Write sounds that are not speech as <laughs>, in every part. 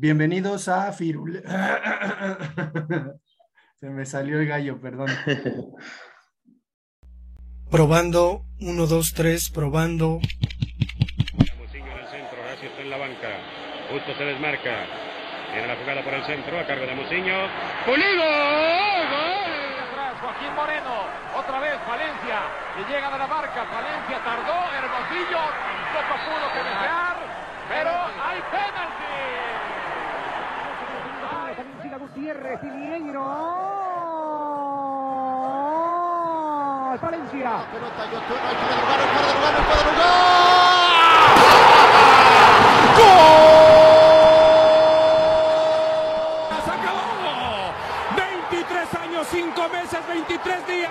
Bienvenidos a Firul. <laughs> Se me salió el gallo, perdón. <laughs> Probando, uno, dos, tres, probando. Muciño en el centro, Horacio está en la banca. Justo se desmarca. Viene la jugada por el centro, a cargo de Muciño. ¡Pulido! ¡Gol! Atrás, Joaquín Moreno. Otra vez Valencia. Y llega de la marca. Valencia tardó. Hermosillo poco pudo que desear. Pero hay penalti. Gutiérrez y Mineiro. Valencia y Otuno, el fuera de lugar, el fuera de lugar, el fuera de lugar. ¡Se acabó! 23 años, 5 meses, 23 días.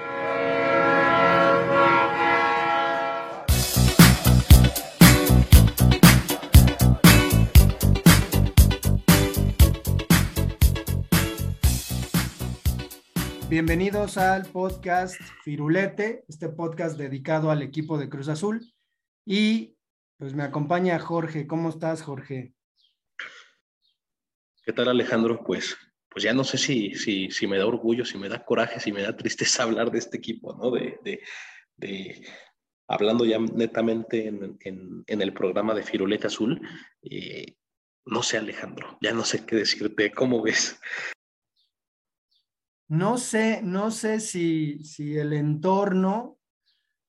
Bienvenidos al podcast Firulete, este podcast dedicado al equipo de Cruz Azul. Y pues me acompaña Jorge. ¿Cómo estás, Jorge? ¿Qué tal, Alejandro? Pues, pues ya no sé si, si, si me da orgullo, si me da coraje, si me da tristeza <laughs> hablar de este equipo, ¿no? De, de, de hablando ya netamente en, en, el programa de Firulete Azul. Eh, no sé, Alejandro, ya no sé qué decirte. ¿Cómo ves? No sé, no sé si, si el entorno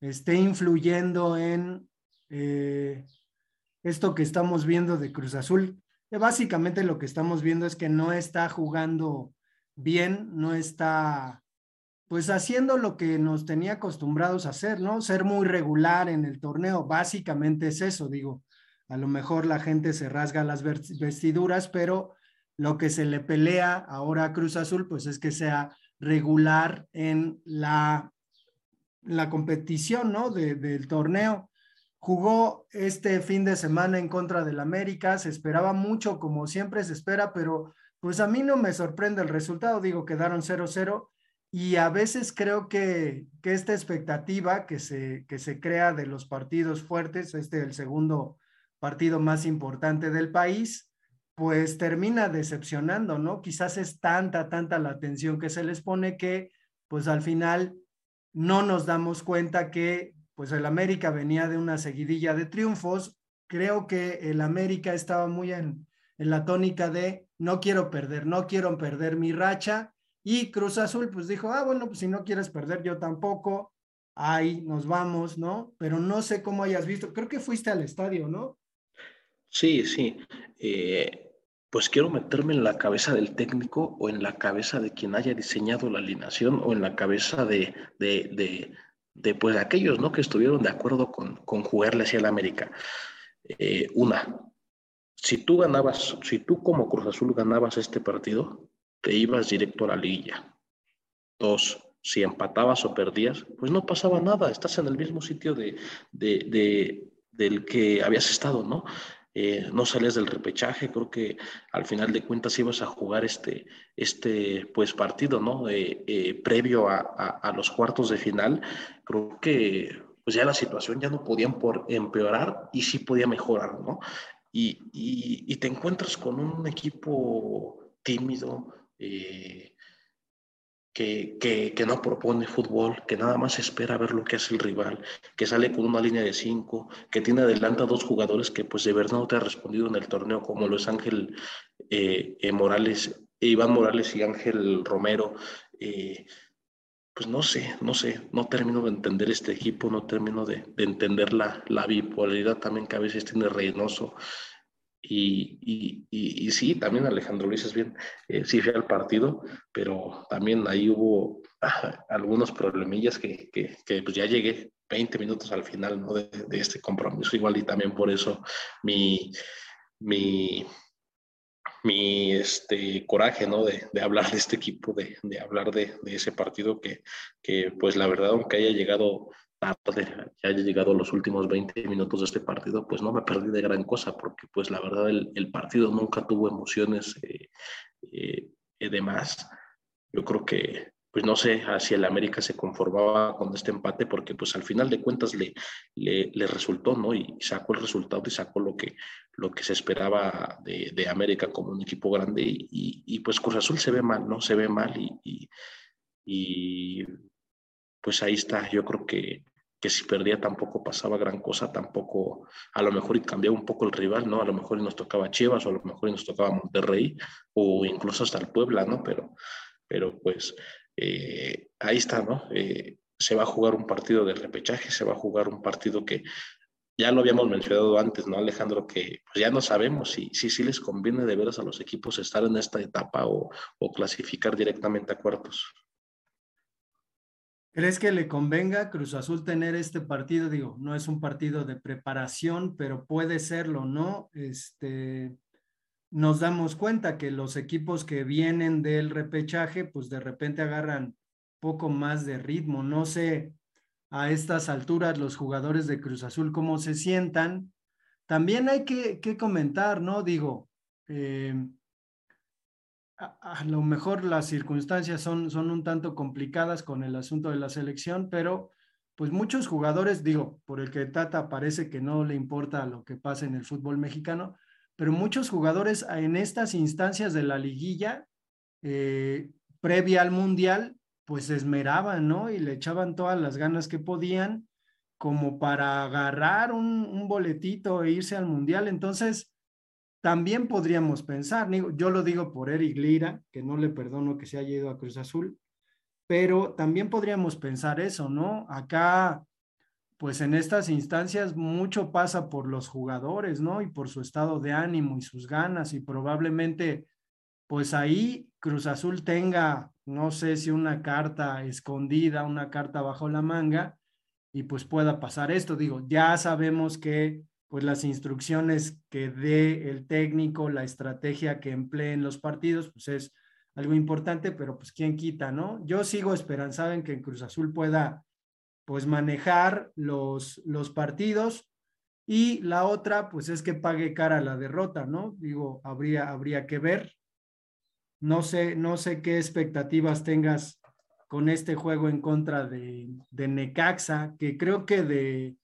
esté influyendo en eh, esto que estamos viendo de Cruz Azul. Que básicamente lo que estamos viendo es que no está jugando bien, no está pues haciendo lo que nos tenía acostumbrados a hacer, ¿no? Ser muy regular en el torneo, básicamente es eso, digo. A lo mejor la gente se rasga las vestiduras, pero lo que se le pelea ahora a Cruz Azul, pues es que sea regular en la, la competición, ¿no? De, del torneo. Jugó este fin de semana en contra del América, se esperaba mucho, como siempre se espera, pero pues a mí no me sorprende el resultado, digo, quedaron 0-0 y a veces creo que, que esta expectativa que se, que se crea de los partidos fuertes, este es el segundo partido más importante del país, pues termina decepcionando, ¿no? Quizás es tanta, tanta la atención que se les pone que, pues al final no nos damos cuenta que, pues el América venía de una seguidilla de triunfos. Creo que el América estaba muy en, en la tónica de no quiero perder, no quiero perder mi racha. Y Cruz Azul, pues dijo, ah, bueno, pues si no quieres perder, yo tampoco. Ahí nos vamos, ¿no? Pero no sé cómo hayas visto. Creo que fuiste al estadio, ¿no? Sí, sí. Eh, pues quiero meterme en la cabeza del técnico o en la cabeza de quien haya diseñado la alineación o en la cabeza de, de, de, pues, aquellos ¿no? que estuvieron de acuerdo con, con jugarle hacia el América. Eh, una, si tú ganabas, si tú como Cruz Azul ganabas este partido, te ibas directo a la liguilla. Dos, si empatabas o perdías, pues no pasaba nada, estás en el mismo sitio de, de del que habías estado, ¿no? Eh, no salías del repechaje, creo que al final de cuentas ibas a jugar este, este pues, partido, ¿no? Eh, eh, previo a, los cuartos de final, creo que pues ya la situación ya no podía empeorar y sí podía mejorar, ¿no? Y te encuentras con un equipo tímido, que, que, que, no propone fútbol, que nada más espera ver lo que hace el rival, que sale con una línea de cinco, que tiene adelante a dos jugadores que pues de verdad no te ha respondido en el torneo, como lo es Ángel eh, eh, Morales, Iván Morales y Ángel Romero. Eh, pues no sé, no sé, no termino de entender este equipo, no termino de, de entender la, la, bipolaridad también que a veces tiene Reynoso. Y, y, y, sí, también Alejandro lo dices bien, eh, sí fue al partido, pero también ahí hubo <laughs> algunos problemillas que, que, que, pues ya llegué 20 minutos al final ¿no? de, de, este compromiso, igual y también por eso mi, mi, mi este, coraje, ¿no? De, de, hablar de este equipo, de, de hablar de, de, ese partido que, que, pues la verdad, aunque haya llegado tarde, que haya llegado los últimos 20 minutos de este partido, pues no me perdí de gran cosa, porque pues la verdad el, el partido nunca tuvo emociones eh, eh, de más. Yo creo que, pues no sé si el América se conformaba con este empate porque pues al final de cuentas le, le, le, resultó, ¿no? Y sacó el resultado y sacó lo que, lo que se esperaba de, de América como un equipo grande y, y, y, pues Cruz Azul se ve mal, ¿no? Se ve mal y, y pues ahí está, yo creo que, que si perdía tampoco pasaba gran cosa, tampoco, a lo mejor cambiaba un poco el rival, ¿no? A lo mejor nos tocaba Chivas o a lo mejor nos tocaba Monterrey o incluso hasta el Puebla, ¿no? Pero, pero pues eh, ahí está, ¿no? Eh, se va a jugar un partido de repechaje, se va a jugar un partido que ya lo habíamos mencionado antes, ¿no, Alejandro? Que pues ya no sabemos si si, si les conviene de veras a los equipos estar en esta etapa o, o clasificar directamente a cuartos. ¿Crees que le convenga a Cruz Azul tener este partido? Digo, no es un partido de preparación, pero puede serlo, ¿no? Este, nos damos cuenta que los equipos que vienen del repechaje, pues de repente agarran poco más de ritmo. No sé a estas alturas los jugadores de Cruz Azul cómo se sientan. También hay que, que comentar, ¿no? Digo, eh, a, lo mejor las circunstancias son, son un tanto complicadas con el asunto de la selección, pero pues muchos jugadores, digo, por el que Tata parece que no le importa lo que pasa en el fútbol mexicano, pero muchos jugadores en estas instancias de la liguilla, eh, previa al Mundial, pues esmeraban, ¿no? Y le echaban todas las ganas que podían como para agarrar un boletito e irse al Mundial. Entonces, también podríamos pensar, yo lo digo por Eric Lira, que no le perdono que se haya ido a Cruz Azul, pero también podríamos pensar eso, ¿no? Acá pues en estas instancias mucho pasa por los jugadores, ¿no? Y por su estado de ánimo y sus ganas y probablemente pues ahí Cruz Azul tenga, no sé si una carta escondida, una carta bajo la manga y pues pueda pasar esto. Digo, ya sabemos que pues las instrucciones que dé el técnico, la estrategia que emplee en los partidos, pues es algo importante, pero pues quién quita, ¿no? Yo sigo esperanzado en que Cruz Azul pueda pues manejar los, los partidos y la otra pues es que pague cara la derrota, ¿no? Digo, habría, habría que ver. No sé, no sé qué expectativas tengas con este juego en contra de, de Necaxa, que creo que de,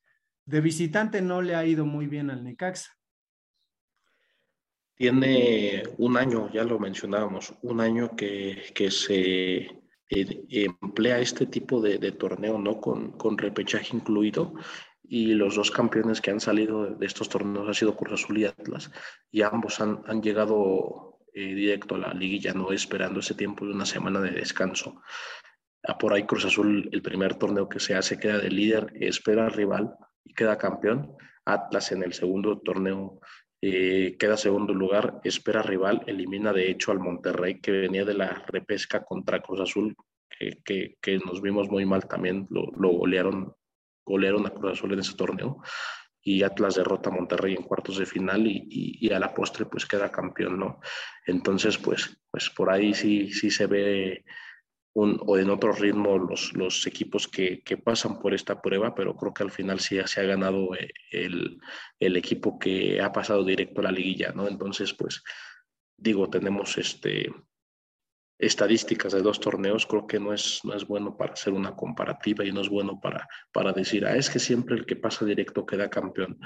de visitante no le ha ido muy bien al Necaxa. Tiene un año, ya lo mencionábamos, un año que, que se emplea este tipo de, de torneo, ¿no? Con, con, repechaje incluido. Y los dos campeones que han salido de estos torneos han sido Cruz Azul y Atlas. Y ambos han, han llegado eh, directo a la liguilla, no esperando ese tiempo de una semana de descanso. Ah, por ahí Cruz Azul, el primer torneo que se hace, queda de líder, espera al rival y queda campeón. Atlas en el segundo torneo eh, queda segundo lugar, espera rival, elimina de hecho al Monterrey que venía de la repesca contra Cruz Azul, que, que, nos vimos muy mal también, lo, lo, golearon, golearon a Cruz Azul en ese torneo y Atlas derrota a Monterrey en cuartos de final y, y, y, a la postre pues queda campeón, ¿no? Entonces pues, pues por ahí sí, sí se ve un, o en otro ritmo los, los equipos que, que, pasan por esta prueba, pero creo que al final sí se ha ganado eh, el, el, equipo que ha pasado directo a la liguilla, ¿no? Entonces, pues digo, tenemos este, estadísticas de dos torneos, creo que no es, no es bueno para hacer una comparativa y no es bueno para, para decir, ah, es que siempre el que pasa directo queda campeón.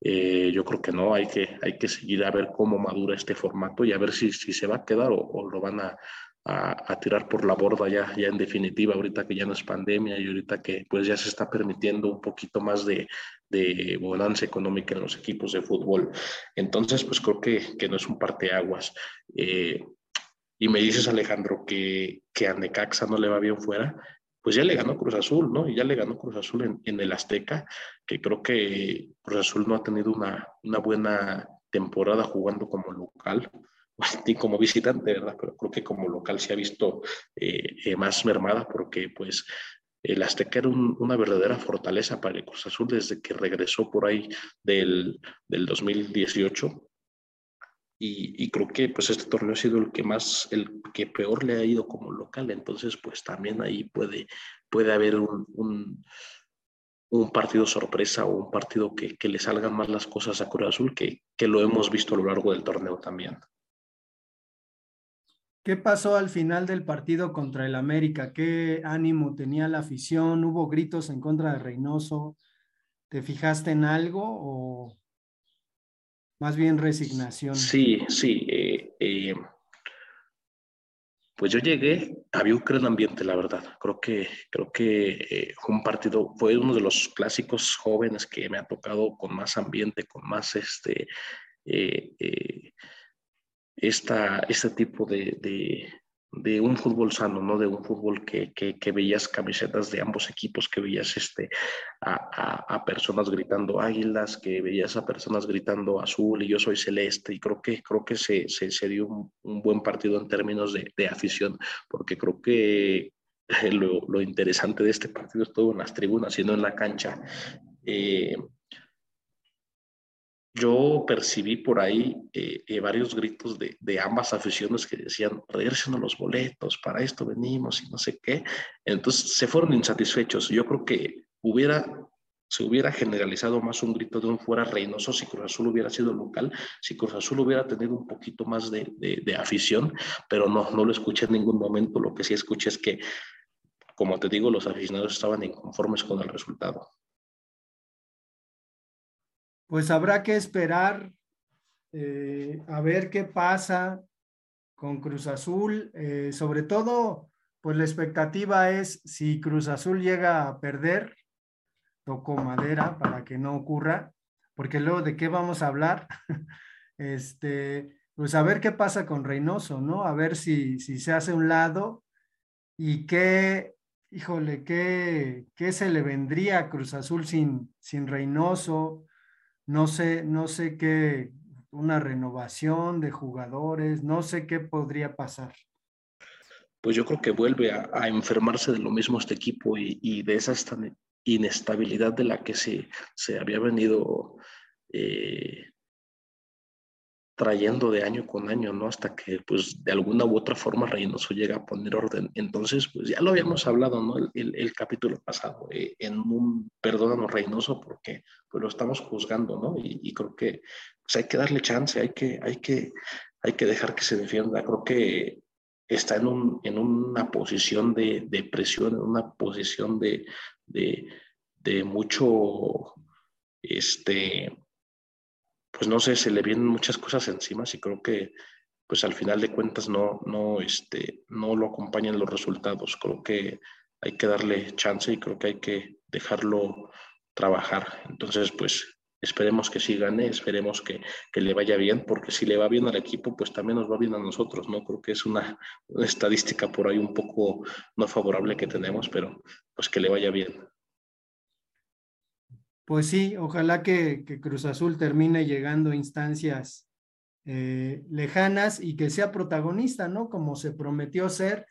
Eh, yo creo que no, hay que, hay que seguir a ver cómo madura este formato y a ver si, si se va a quedar o, o lo van a, a, a, tirar por la borda ya, ya en definitiva, ahorita que ya no es pandemia y ahorita que pues ya se está permitiendo un poquito más de, de bonanza económica en los equipos de fútbol. Entonces, pues creo que, que no es un parteaguas. Eh, y me dices, Alejandro, que, que a Necaxa no le va bien fuera, pues ya le ganó Cruz Azul, ¿no? Y ya le ganó Cruz Azul en, en el Azteca, que creo que Cruz Azul no ha tenido una, una buena temporada jugando como local <laughs> y como visitante, ¿verdad? Pero creo que como local se ha visto eh, eh, más mermada porque pues el Azteca era un, una verdadera fortaleza para el Cruz Azul desde que regresó por ahí del, del 2018 y, creo que pues este torneo ha sido el que más, el que peor le ha ido como local, entonces pues también ahí puede, puede haber un, un, partido sorpresa o un partido que, que, le salgan más las cosas a Cruz Azul que, que lo hemos visto a lo largo del torneo también. ¿Qué pasó al final del partido contra el América? ¿Qué ánimo tenía la afición? ¿Hubo gritos en contra de Reynoso? ¿Te fijaste en algo o más bien resignación? Sí, sí. Eh, eh, pues yo llegué, había un gran ambiente, la verdad. Creo que, creo que eh, fue un partido, fue uno de los clásicos jóvenes que me ha tocado con más ambiente, con más este esta, este tipo de, de, un fútbol sano, ¿no? De un fútbol que, que, veías camisetas de ambos equipos, que veías este, a, a, personas gritando águilas, que veías a personas gritando azul y yo soy celeste. Y creo que, creo que se, se, se dio un, buen partido en términos de, de afición, porque creo que <laughs> lo, lo, interesante de este partido estuvo en las tribunas y no en la cancha. Eh, yo percibí por ahí eh, eh, varios gritos de, de, ambas aficiones que decían, regresen los boletos, para esto venimos y no sé qué. Entonces se fueron insatisfechos. Yo creo que hubiera, se hubiera generalizado más un grito de un fuera Reynoso si Cruz Azul hubiera sido local, si Cruz Azul hubiera tenido un poquito más de, de, de afición, pero no, no lo escuché en ningún momento. Lo que sí escuché es que, como te digo, los aficionados estaban inconformes con el resultado. Pues habrá que esperar eh, a ver qué pasa con Cruz Azul. Eh, sobre todo, pues la expectativa es si Cruz Azul llega a perder, toco madera para que no ocurra, porque luego de qué vamos a hablar, <laughs> este, pues a ver qué pasa con Reynoso, ¿no? A ver si, si se hace un lado y qué, híjole, qué, qué se le vendría a Cruz Azul sin, sin Reynoso, no sé, no sé qué, una renovación de jugadores, no sé qué podría pasar. Pues yo creo que vuelve a, enfermarse de lo mismo este equipo y, de esa inestabilidad de la que se, se había venido eh, trayendo de año con año, ¿no? Hasta que, pues, de alguna u otra forma Reynoso llega a poner orden. Entonces, pues, ya lo habíamos hablado, ¿no? El, el, capítulo pasado, eh, en un, perdónanos Reynoso, porque pues, lo estamos juzgando, ¿no? Y, creo que pues, hay que darle chance, hay que, hay que, hay que dejar que se defienda. Creo que está en, un, en una posición de, de presión, en una posición de, de, de mucho, este, pues no sé, se le vienen muchas cosas encima y creo que pues al final de cuentas no, no, este, no lo acompañan los resultados. Creo que hay que darle chance y creo que hay que dejarlo trabajar. Entonces, pues esperemos que sí gane, esperemos que, que, le vaya bien, porque si le va bien al equipo, pues también nos va bien a nosotros, ¿no? Creo que es una, una estadística por ahí un poco no favorable que tenemos, pero pues que le vaya bien. Pues sí, ojalá que, Cruz Azul termine llegando a instancias eh, lejanas y que sea protagonista, ¿no? Como se prometió ser.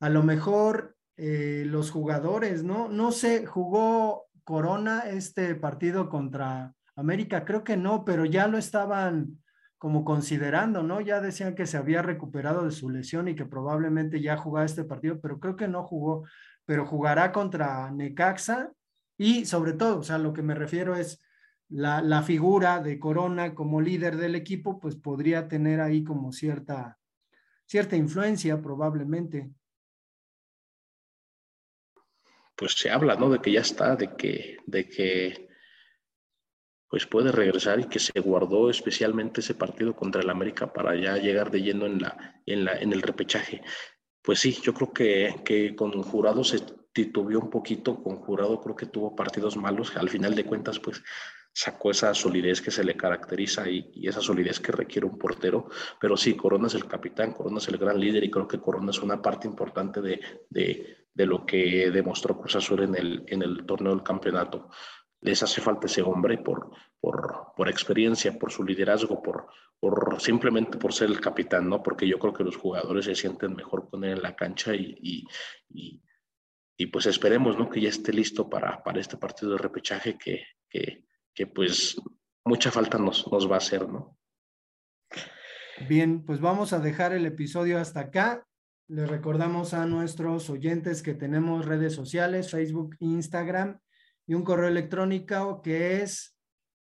A lo mejor eh, los jugadores, ¿no? No sé, jugó Corona este partido contra América, creo que no, pero ya lo estaban como considerando, ¿no? Ya decían que se había recuperado de su lesión y que probablemente ya jugaba este partido, pero creo que no jugó, pero jugará contra Necaxa y sobre todo, o sea, lo que me refiero es la, la, figura de Corona como líder del equipo, pues podría tener ahí como cierta, cierta influencia probablemente. Pues se habla, ¿no? De que ya está, de que, de que pues puede regresar y que se guardó especialmente ese partido contra el América para ya llegar de lleno en, la, en, la, en el repechaje. Pues sí, yo creo que, que con Jurado se titubeó un poquito, con Jurado creo que tuvo partidos malos, al final de cuentas pues sacó esa solidez que se le caracteriza y, esa solidez que requiere un portero, pero sí, Corona es el capitán, Corona es el gran líder y creo que Corona es una parte importante de, de, de lo que demostró Cruz Azul en el, en el torneo del campeonato. Les hace falta ese hombre por, por, por experiencia, por su liderazgo, por, por simplemente por ser el capitán, ¿no? Porque yo creo que los jugadores se sienten mejor con él en la cancha y, y y pues esperemos, ¿no? Que ya esté listo para, para este partido de repechaje que, que, que, pues mucha falta nos, nos va a hacer, ¿no? Bien, pues vamos a dejar el episodio hasta acá. Les recordamos a nuestros oyentes que tenemos redes sociales, Facebook, Instagram y un correo electrónico que es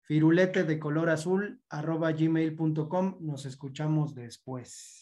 firulete de color azul arroba gmail.com. Nos escuchamos después.